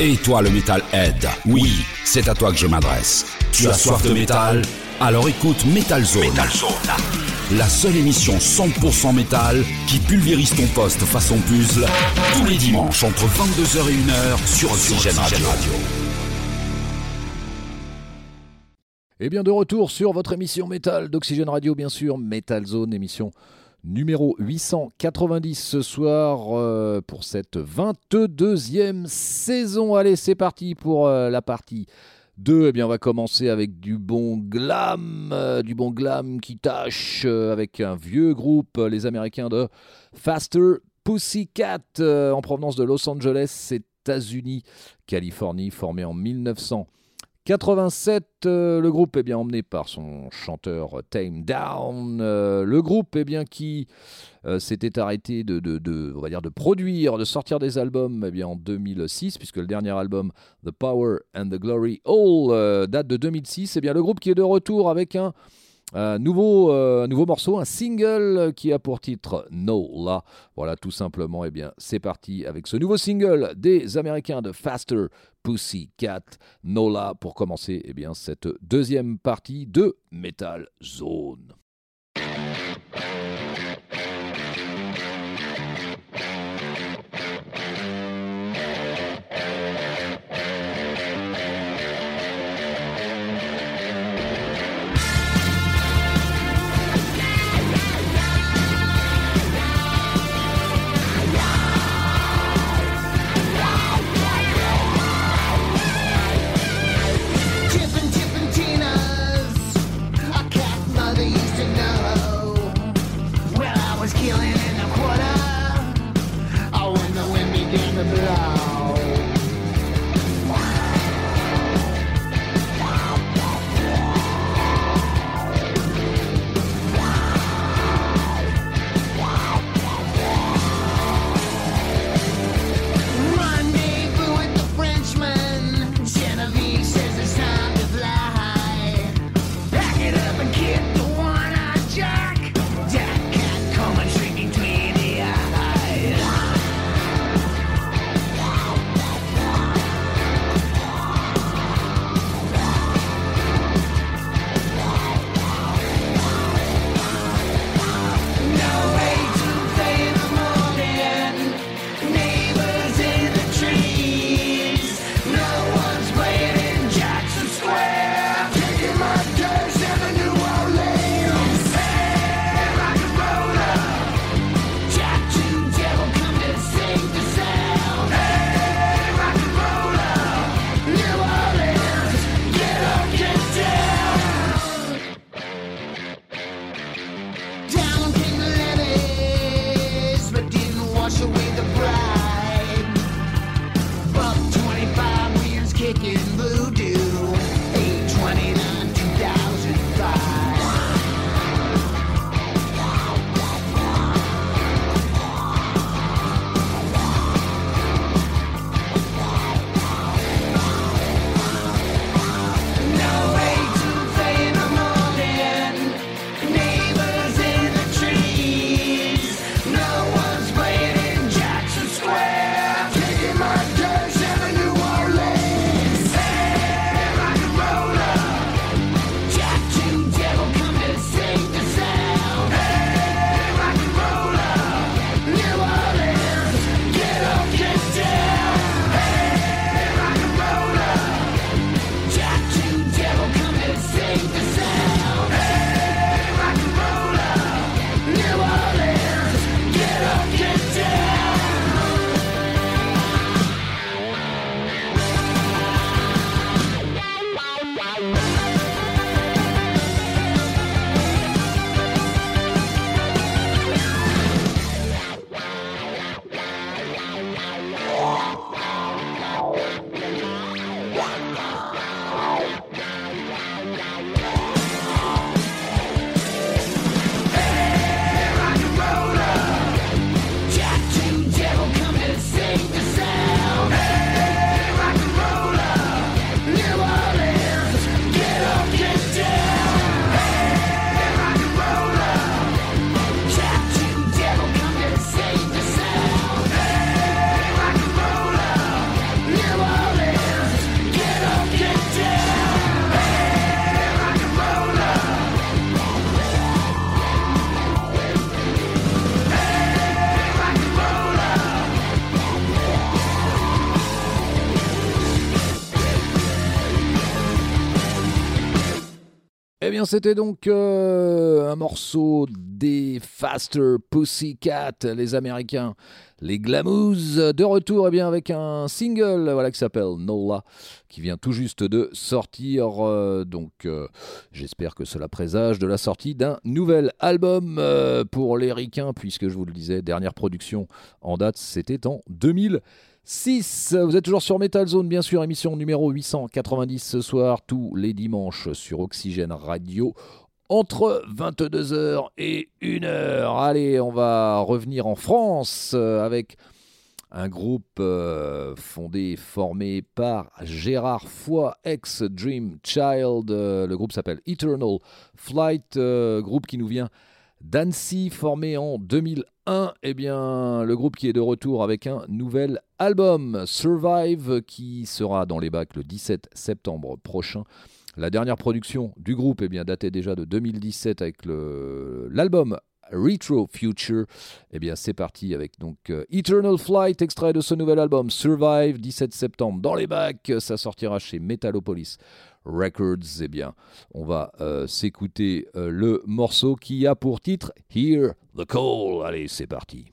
Et toi le Metalhead, oui, c'est à toi que je m'adresse. Tu as soif de métal Alors écoute Metal Zone. La seule émission 100% métal qui pulvérise ton poste façon puzzle tous les dimanches entre 22h et 1h sur Oxygène Radio. Et bien de retour sur votre émission métal d'Oxygène Radio, bien sûr, Metal Zone, émission numéro 890 ce soir euh, pour cette 22e saison. Allez, c'est parti pour euh, la partie 2. Eh bien, on va commencer avec du bon glam, euh, du bon glam qui tâche avec un vieux groupe, les Américains de Faster Pussycat, en provenance de Los Angeles, États-Unis, Californie, formé en 1900. 87, euh, le groupe est bien emmené par son chanteur Tame Down. Euh, le groupe est bien qui euh, s'était arrêté de, produire, de sortir des albums eh bien, en 2006, puisque le dernier album The Power and the Glory All date de 2006. Et bien le groupe qui est de retour avec un un nouveau, euh, nouveau morceau, un single qui a pour titre No La. Voilà, tout simplement, eh bien, c'est parti avec ce nouveau single des Américains de Faster Pussy Cat, La, pour commencer eh bien, cette deuxième partie de Metal Zone. Bien, c'était donc euh, un morceau des Faster Pussycat, les Américains, les Glamouz, de retour eh bien, avec un single voilà, qui s'appelle Nola, qui vient tout juste de sortir. Euh, donc, euh, j'espère que cela présage de la sortie d'un nouvel album pour les Ricains, puisque je vous le disais, dernière production en date, c'était en 2000. 6. Vous êtes toujours sur Metal Zone, bien sûr, émission numéro 890 ce soir, tous les dimanches sur Oxygène Radio, entre 22h et 1h. Allez, on va revenir en France euh, avec un groupe euh, fondé, formé par Gérard Foy, ex-Dream Child. Euh, le groupe s'appelle Eternal Flight, groupe qui nous vient d'Annecy, formé en 2001. Eh bien, le groupe qui est de retour avec un nouvel album, Survive, qui sera dans les bacs le 17 septembre prochain. La dernière production du groupe eh bien, datait déjà de 2017 avec l'album Retro Future. Eh bien, c'est parti avec donc euh, Eternal Flight, extrait de ce nouvel album Survive, 17 septembre dans les bacs. Ça sortira chez Metalopolis Records. Eh bien, on va euh, s'écouter euh, le morceau qui a pour titre Hear the Call. Allez, c'est parti.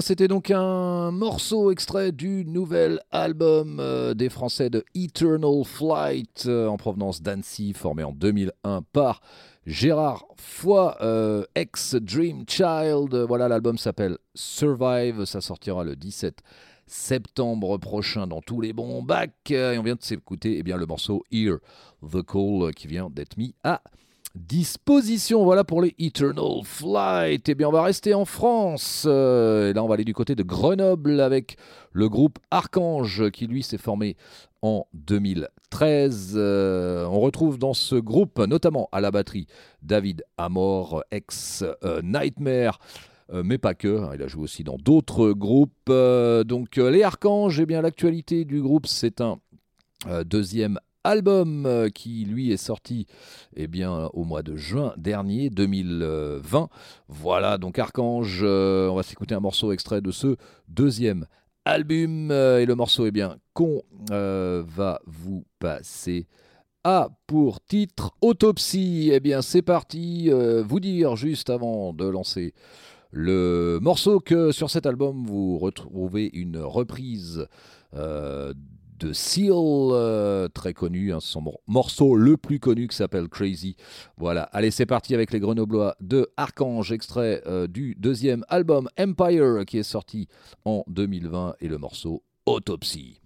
C'était donc un morceau extrait du nouvel album euh, des Français de Eternal Flight euh, en provenance d'Annecy, formé en 2001 par Gérard Foy, euh, ex-Dream Child. Voilà, l'album s'appelle Survive. Ça sortira le 17 septembre prochain dans tous les bons bacs. Et on vient de s'écouter eh bien, le morceau Hear the Call qui vient d'être mis à disposition. Voilà pour les Eternal Flight. Eh bien, on va rester en France. Euh, et là, on va aller du côté de Grenoble avec le groupe Archange qui, lui, s'est formé en 2013. Euh, on retrouve dans ce groupe, notamment à la batterie, David Amor, ex-Nightmare. Euh, mais pas que, hein, il a joué aussi dans d'autres groupes. donc les Archanges, eh bien l'actualité du groupe, c'est un deuxième album euh, qui lui est sorti eh bien, au mois de juin dernier 2020. Voilà donc Archange, euh, on va s'écouter un morceau extrait de ce deuxième album euh, et le morceau est bien qu'on va vous passer a pour titre Autopsie. Eh bien c'est parti, vous dire juste avant de lancer le morceau que sur cet album vous retrouvez une reprise de Seal, euh, très connu, hein, son morceau le plus connu qui s'appelle Crazy. Voilà, allez c'est parti avec les Grenoblois de Archange, extrait euh, du deuxième album Empire qui est sorti en 2020 et le morceau Autopsy.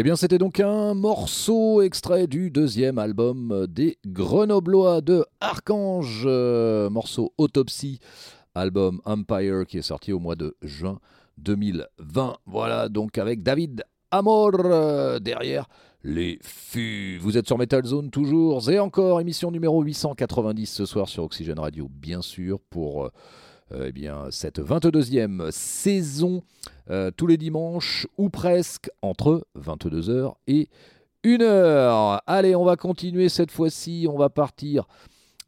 Eh bien, c'était donc un morceau extrait du deuxième album des Grenoblois de Archange, euh, morceau Autopsie, album Empire qui est sorti au mois de juin 2020. Voilà donc avec David Amor euh, derrière les fûts. Vous êtes sur Metal Zone toujours et encore émission numéro 890 ce soir sur Oxygène Radio, bien sûr, pour euh, eh bien, cette 22e saison euh, tous les dimanches ou presque entre 22h et 1h. Allez, on va continuer cette fois-ci. On va partir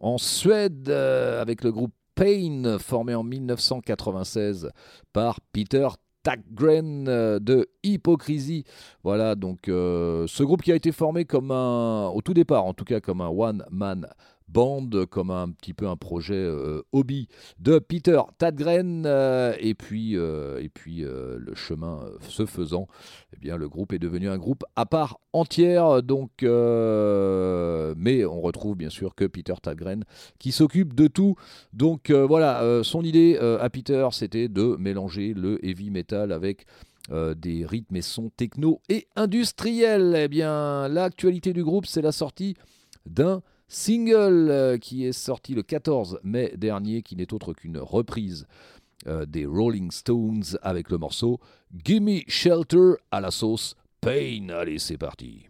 en Suède euh, avec le groupe Pain formé en 1996 par Peter Tagren euh, de Hypocrisie. Voilà, donc ce groupe qui a été formé comme au tout départ en tout cas, comme un one-man bande comme un petit peu un projet euh, hobby de Peter Tadgren euh, et puis euh, et puis le chemin se faisant eh bien le groupe est devenu un groupe à part entière donc mais on retrouve bien sûr que Peter Tadgren qui s'occupe de tout donc voilà son idée à Peter c'était de mélanger le heavy metal avec des rythmes et sons techno et industriels. Eh bien, l'actualité du groupe, c'est la sortie d'un Single euh, qui est sorti le 14 mai dernier, qui n'est autre qu'une reprise euh, des Rolling Stones avec le morceau Gimme Shelter à la sauce Pain. Allez, c'est parti.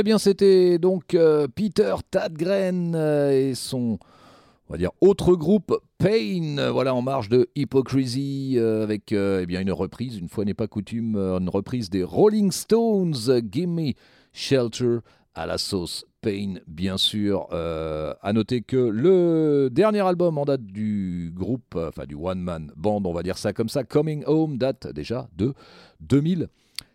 Eh bien, c'était donc euh, Peter Tadgren euh, et son, on va dire, autre groupe, Pain, voilà, en marge de Hypocrisy, euh, avec eh bien, une reprise, une fois n'est pas coutume, une reprise des Rolling Stones, Gimme Shelter, à la sauce Pain, bien sûr. à noter que le dernier album en date du groupe, enfin du One Man Band, on va dire ça comme ça, Coming Home, date déjà de 2000.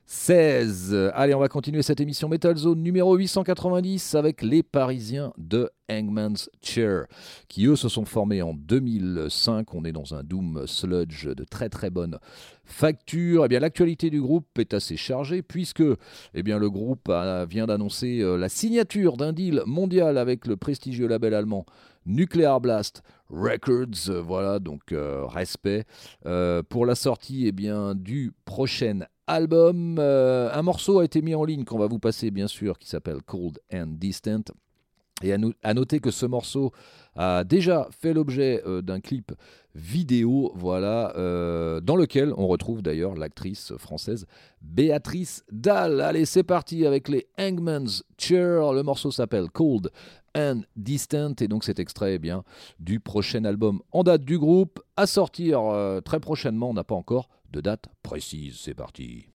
16. Allez, on va continuer cette émission Metal Zone numéro 890 avec les Parisiens de Hangman's Chair, qui eux se sont formés en 2005. On est dans un Doom Sludge de très très bonne facture. Eh bien, l'actualité du groupe est assez chargée puisque eh bien, le groupe vient d'annoncer euh, la signature d'un deal mondial avec le prestigieux label allemand Nuclear Blast Records. Voilà, donc euh, respect euh, pour la sortie eh bien, du prochain album. Euh, un morceau a été mis en ligne qu'on va vous passer bien sûr qui s'appelle Cold and Distant. Et à, noter que ce morceau a déjà fait l'objet euh, d'un clip vidéo, voilà, euh, dans lequel on retrouve d'ailleurs l'actrice française Béatrice Dalle. Allez, c'est parti avec les Hangman's Chair. Le morceau s'appelle Cold and Distant et donc cet extrait eh bien du prochain album en date du groupe à sortir très prochainement. On n'a pas encore de date précise. C'est parti.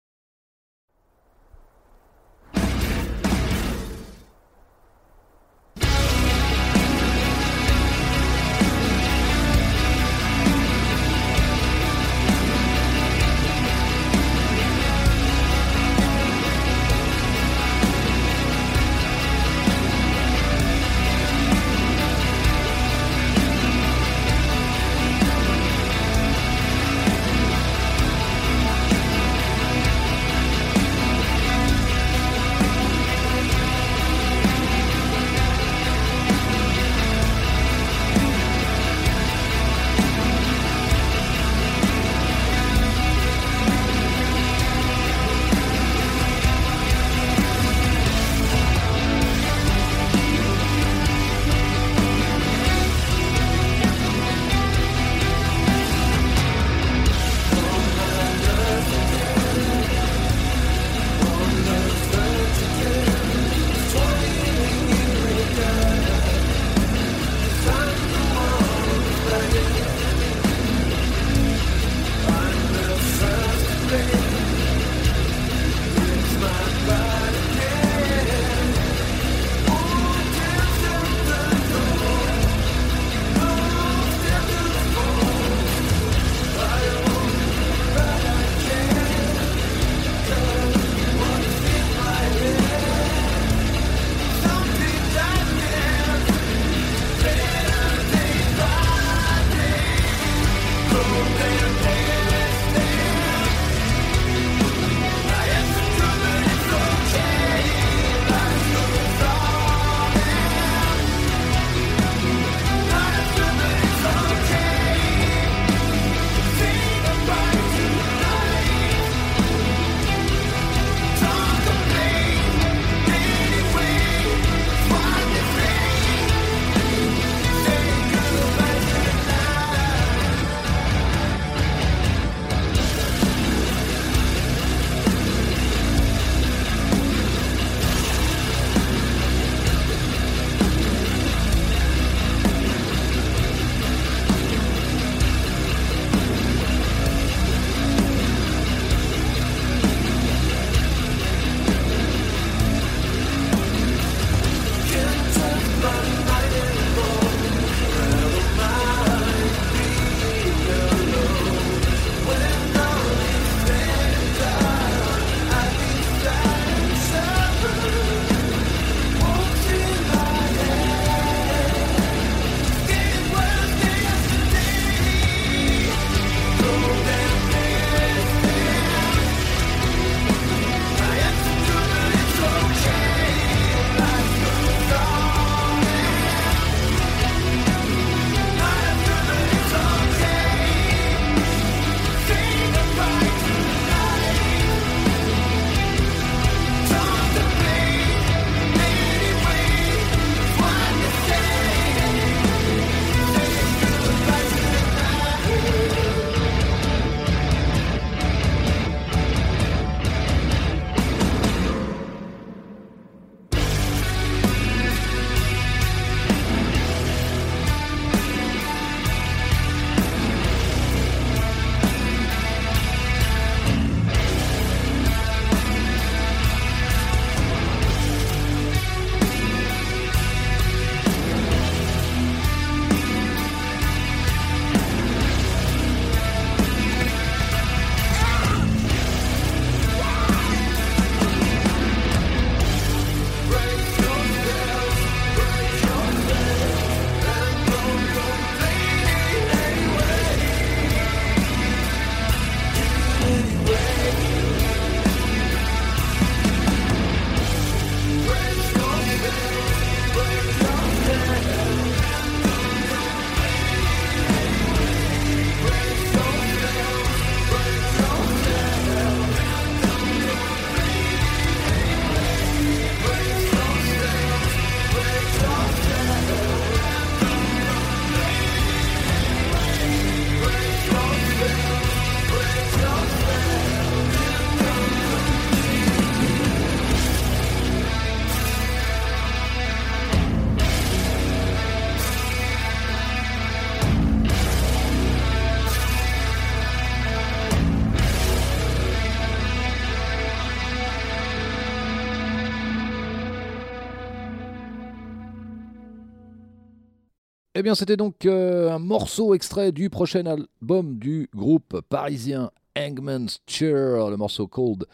Eh bien, c'était donc euh, un morceau extrait du prochain album du groupe parisien Hangman's Chair, le morceau Cold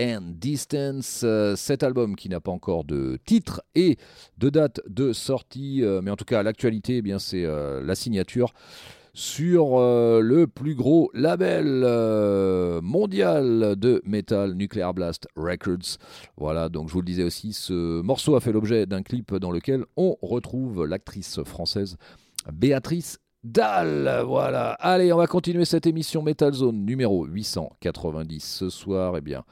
and Distance. Euh, cet album qui n'a pas encore de titre et de date de sortie, euh, mais en tout cas, l'actualité, eh bien, c'est la signature sur le plus gros label mondial de metal, Nuclear Blast Records. Voilà, donc je vous le disais aussi, ce morceau a fait l'objet d'un clip dans lequel on retrouve l'actrice française Béatrice Dalle. Voilà. Allez, on va continuer cette émission Metal Zone numéro 890 ce soir. Eh bien,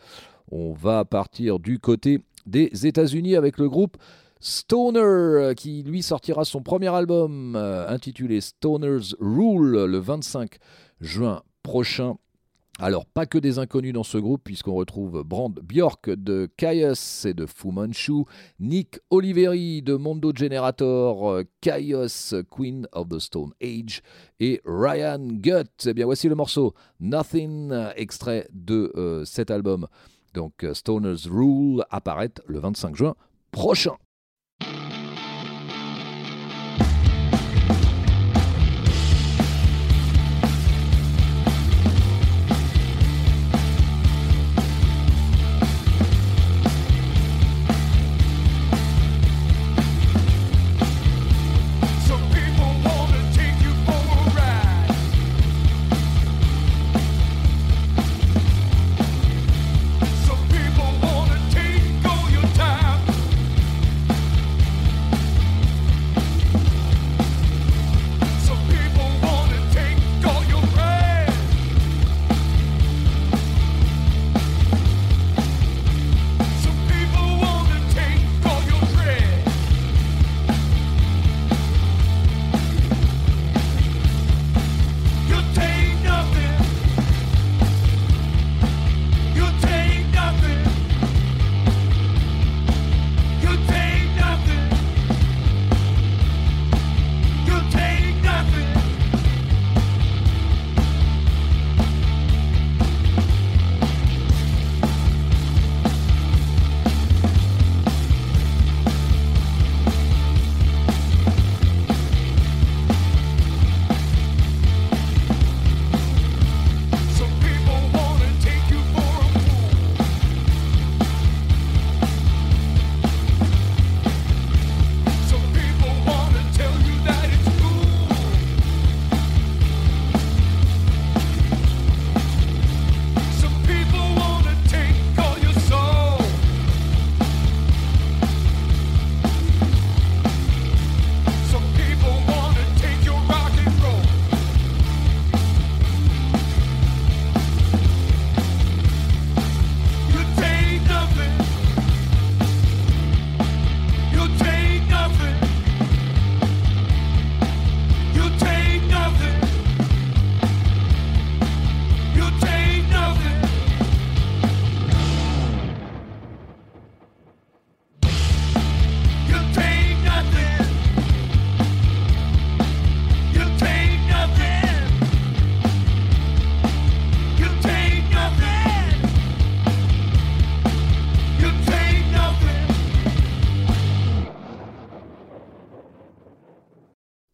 on va partir du côté des États-Unis avec le groupe Stoner qui lui sortira son premier album euh, intitulé Stoner's Rule le 25 juin prochain. Alors, pas que des inconnus dans ce groupe, puisqu'on retrouve Brand Bjork de Caius et de Fu Manchu, Nick Oliveri de Mondo Generator, Caius, Queen of the Stone Age, et Ryan Gutt. Eh bien, voici le morceau Nothing, extrait de euh, cet album. Donc, euh, Stoner's Rule apparaît le 25 juin prochain.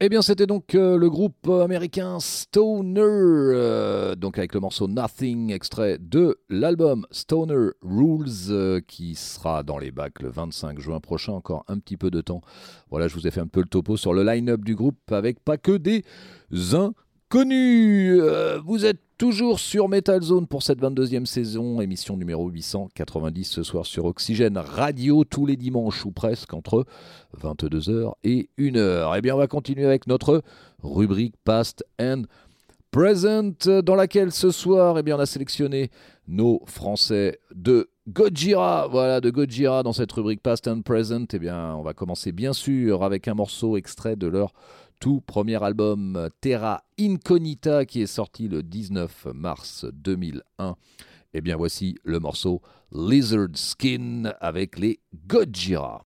Eh bien, c'était donc euh, le groupe américain Stoner, euh, donc avec le morceau Nothing, extrait de l'album Stoner Rules, euh, qui sera dans les bacs le 25 juin prochain, encore un petit peu de temps. Voilà, je vous ai fait un peu le topo sur le line-up du groupe, avec pas que des inconnus. vous êtes Toujours sur Metal Zone pour cette 22e saison, émission numéro 890 ce soir sur Oxygène Radio tous les dimanches ou presque entre 22h et 1h. Eh bien, on va continuer avec notre rubrique Past and Present dans laquelle ce soir, eh bien, on a sélectionné nos Français de Gojira. Voilà, de Gojira dans cette rubrique Past and Present. Eh bien, on va commencer bien sûr avec un morceau extrait de leur tout premier album Terra Incognita qui est sorti le 19 mars 2001. Et eh bien voici le morceau Lizard Skin avec les Gojira.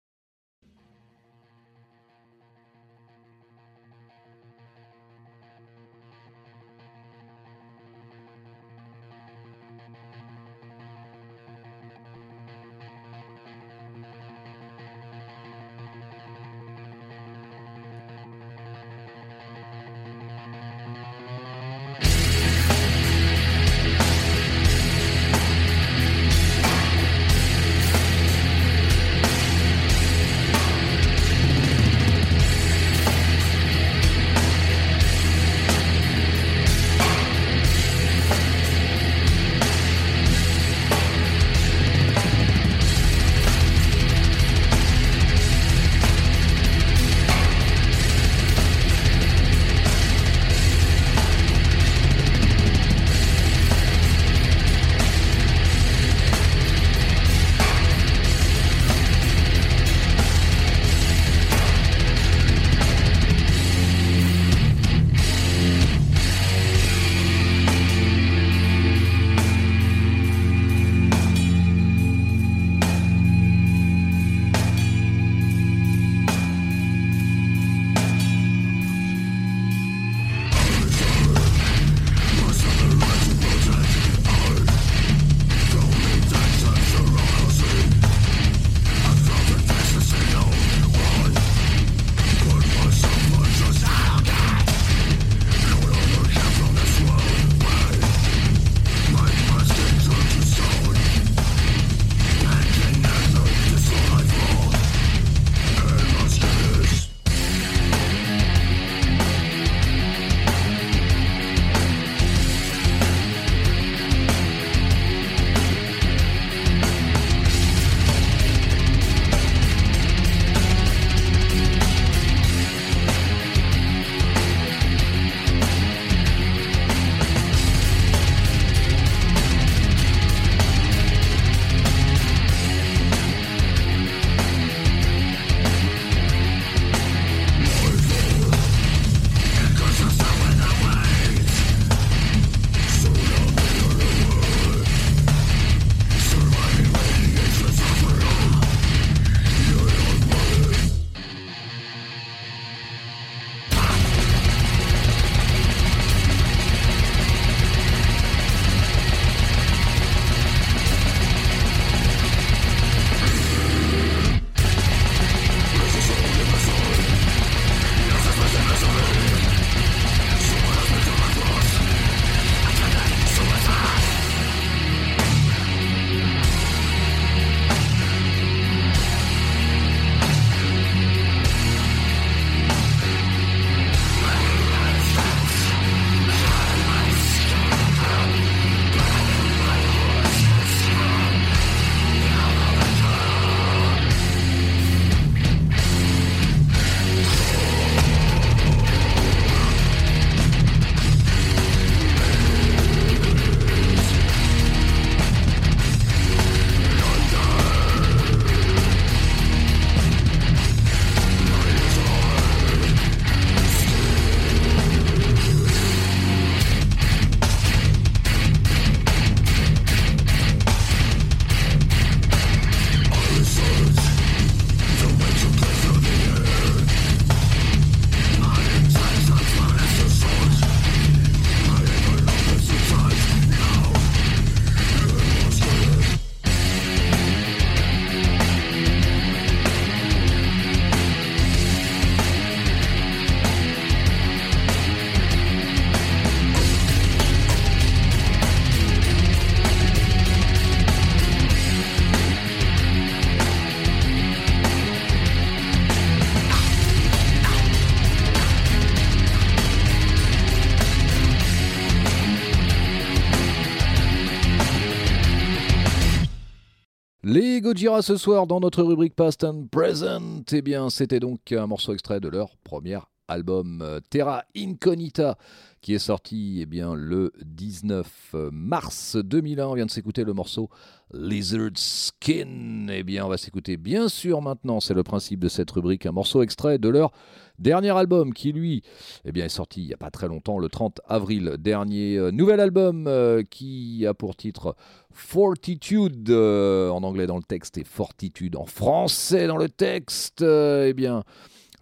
Gojira ce soir dans notre rubrique Past and Present, eh bien c'était donc un morceau extrait de leur premier album euh, Terra Incognita qui est sorti eh bien, le 19 mars 2001. On vient de s'écouter le morceau Lizard Skin. Eh bien, on va s'écouter bien sûr maintenant, c'est le principe de cette rubrique, un morceau extrait de leur dernier album qui, lui, eh bien, est sorti il n'y a pas très longtemps, le 30 avril dernier. Euh, nouvel album euh, qui a pour titre Fortitude en anglais dans le texte et Fortitude en français dans le texte. eh bien,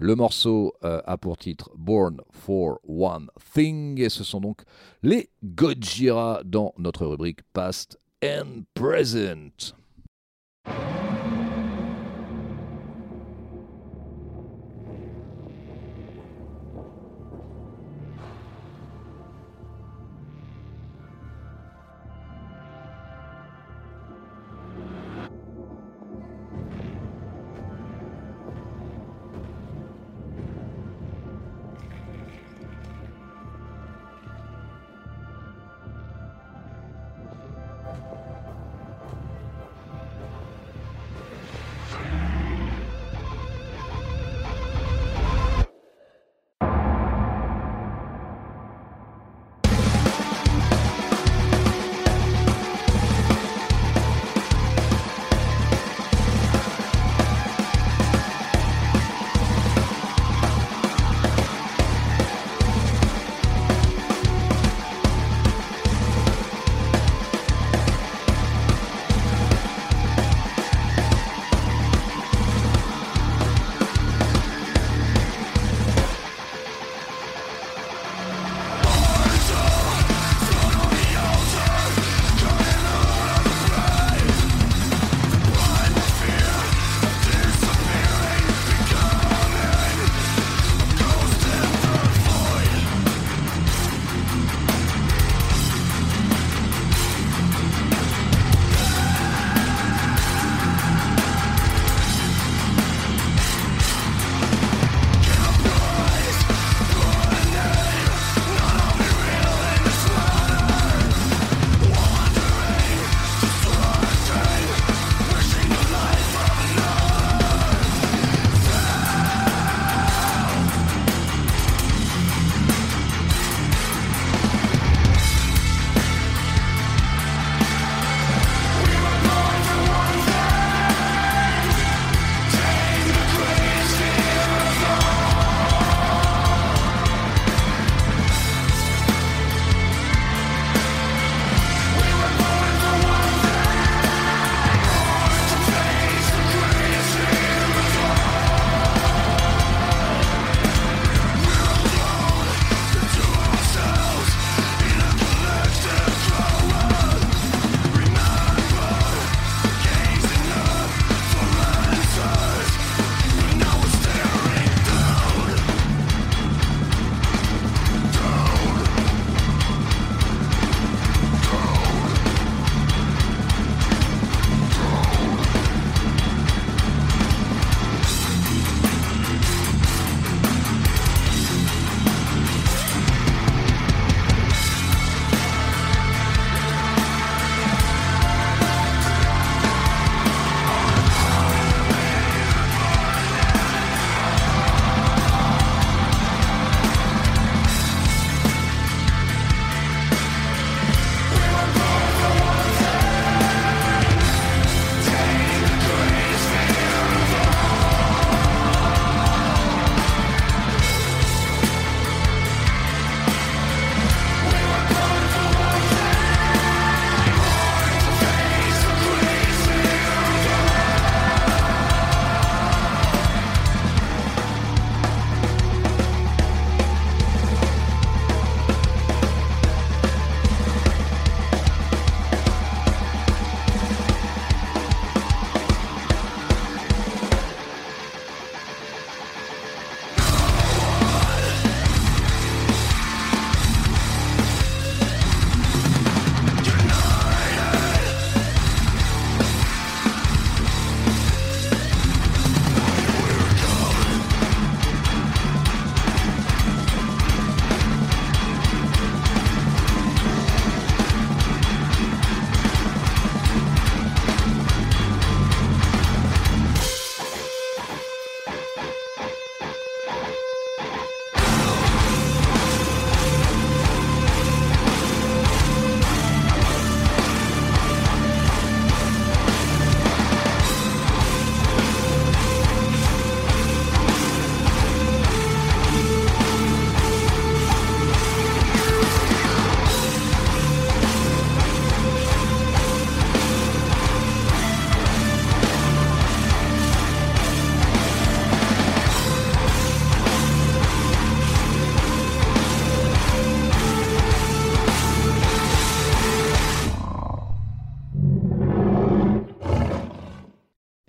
le morceau euh, a pour titre Born for One Thing et ce sont donc les Gojira dans notre rubrique Past and Present.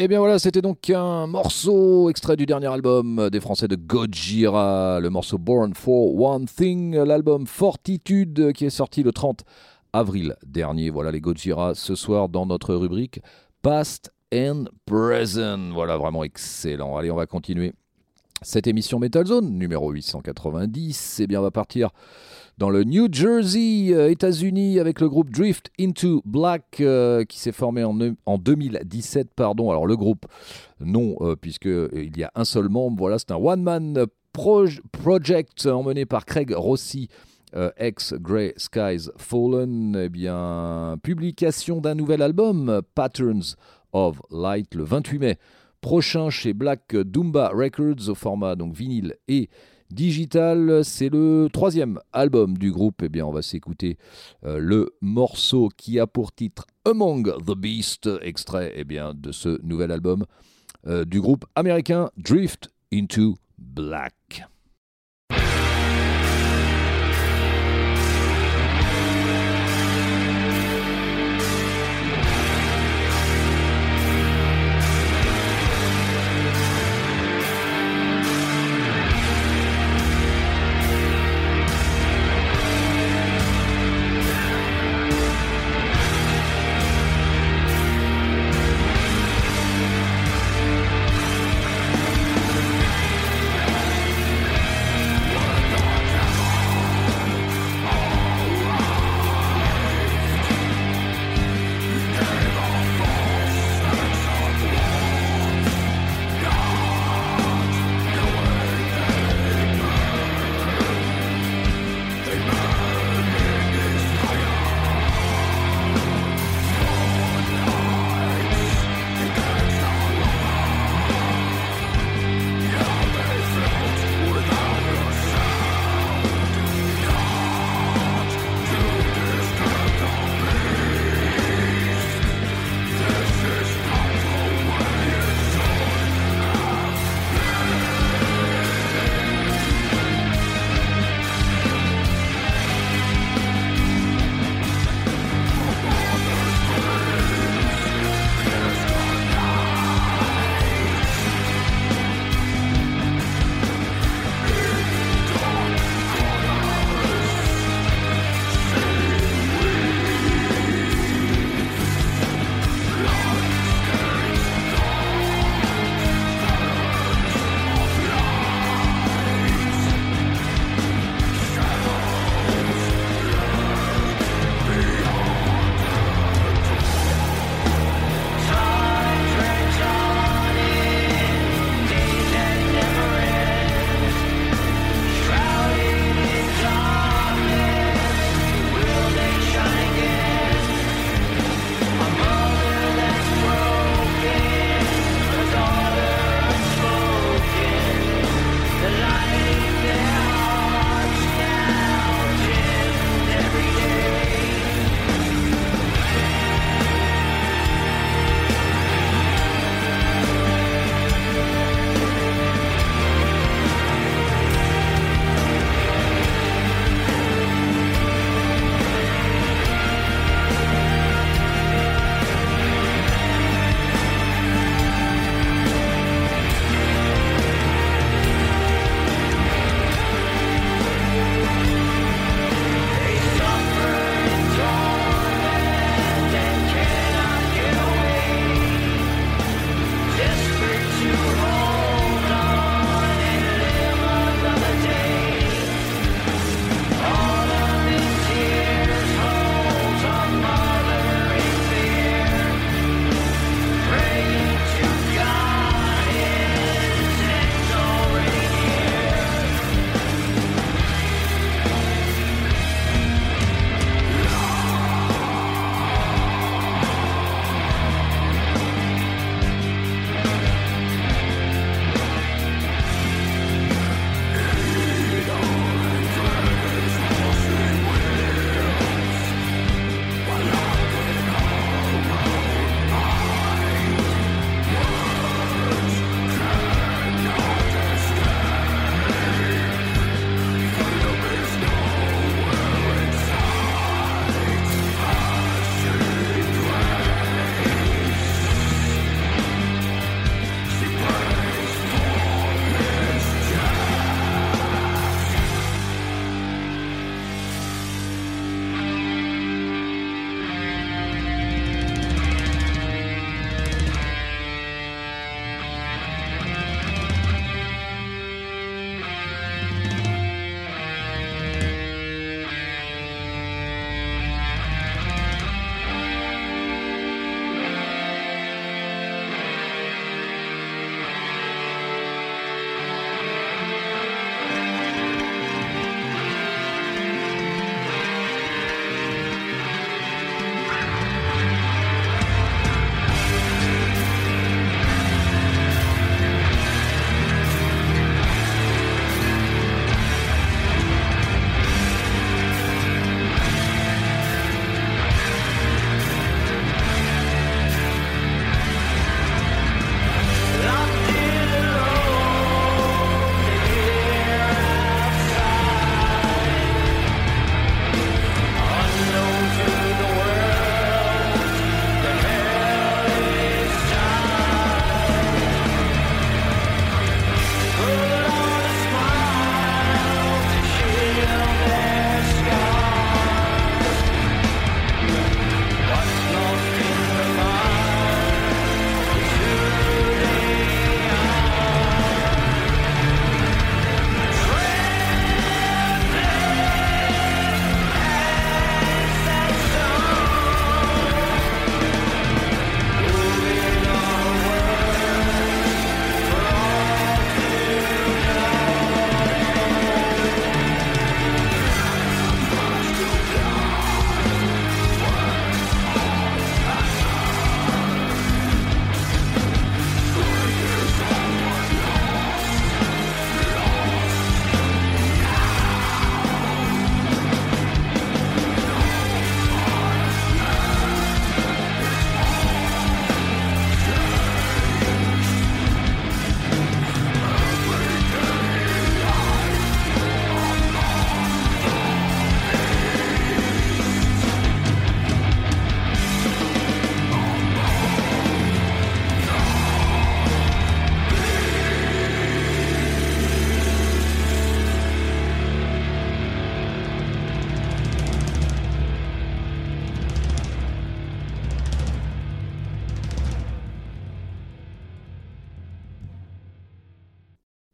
Et eh bien voilà, c'était donc un morceau extrait du dernier album des Français de Gojira, le morceau Born for One Thing, l'album Fortitude qui est sorti le 30 avril dernier. Voilà les Gojira ce soir dans notre rubrique Past and Present. Voilà, vraiment excellent. Allez, on va continuer cette émission Metal Zone numéro 890. Et eh bien, on va partir dans le New Jersey, euh, États-Unis, avec le groupe Drift Into Black, euh, qui s'est formé en, en, 2017. Pardon. Alors le groupe, non, euh, puisqu'il y a un seul membre. Voilà, c'est un one-man project emmené par Craig Rossi. ex Grey Skies Fallen, eh publication d'un nouvel album, Patterns of Light, le 28 mai prochain chez Black Doomba Records au format donc vinyle et Digital, c'est le troisième album du groupe. Eh bien, on va s'écouter euh, le morceau qui a pour titre Among the Beast, extrait eh de ce nouvel album euh, du groupe américain Drift into Black.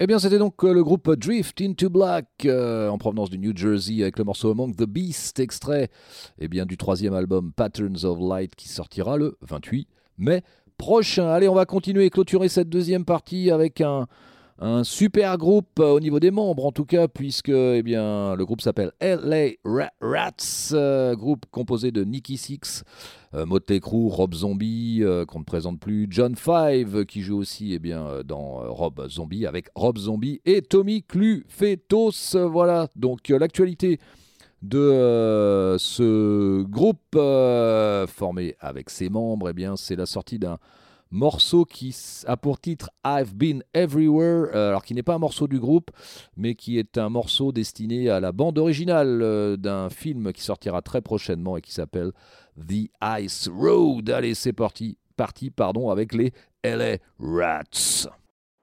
Eh bien, c'était donc euh, le groupe Drift into Black euh, en provenance du New Jersey avec le morceau Among the Beast, extrait eh bien, du troisième album Patterns of Light qui sortira le 28 mai prochain. Allez, on va continuer et clôturer cette deuxième partie avec un, un super groupe euh, au niveau des membres en tout cas puisque eh bien le groupe s'appelle LA Rats euh, groupe composé de Nicky Six euh, Motley Crue Rob Zombie qu'on ne présente plus John Five qui joue aussi eh dans Rob Zombie avec Rob Zombie et Tommy Clufetos. Voilà donc l'actualité de ce groupe formé avec ses membres eh bien c'est la sortie d'un morceau qui a pour titre I've Been Everywhere, euh, alors qui n'est pas un morceau du groupe, mais qui est un morceau destiné à la bande originale euh, d'un film qui sortira très prochainement et qui s'appelle The Ice Road. Allez, c'est parti, parti pardon, avec les LA Rats.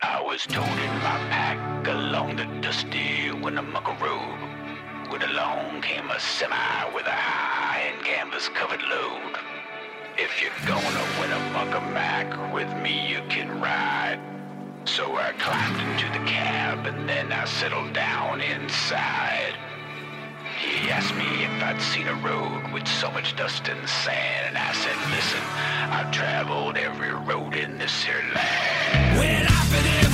I was my pack along the dusty Winnemucca. With along came a semi with a high and canvas covered load. If you're gonna win a buck a Mac, with me you can ride. So I climbed into the cab and then I settled down inside. He asked me if I'd seen a road with so much dust and sand, and I said, listen, I've traveled every road in this here land. Well, I've been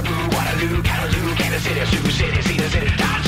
Malibu, Waterloo, Kalamazoo, Kansas City, Sioux City, Cedar City,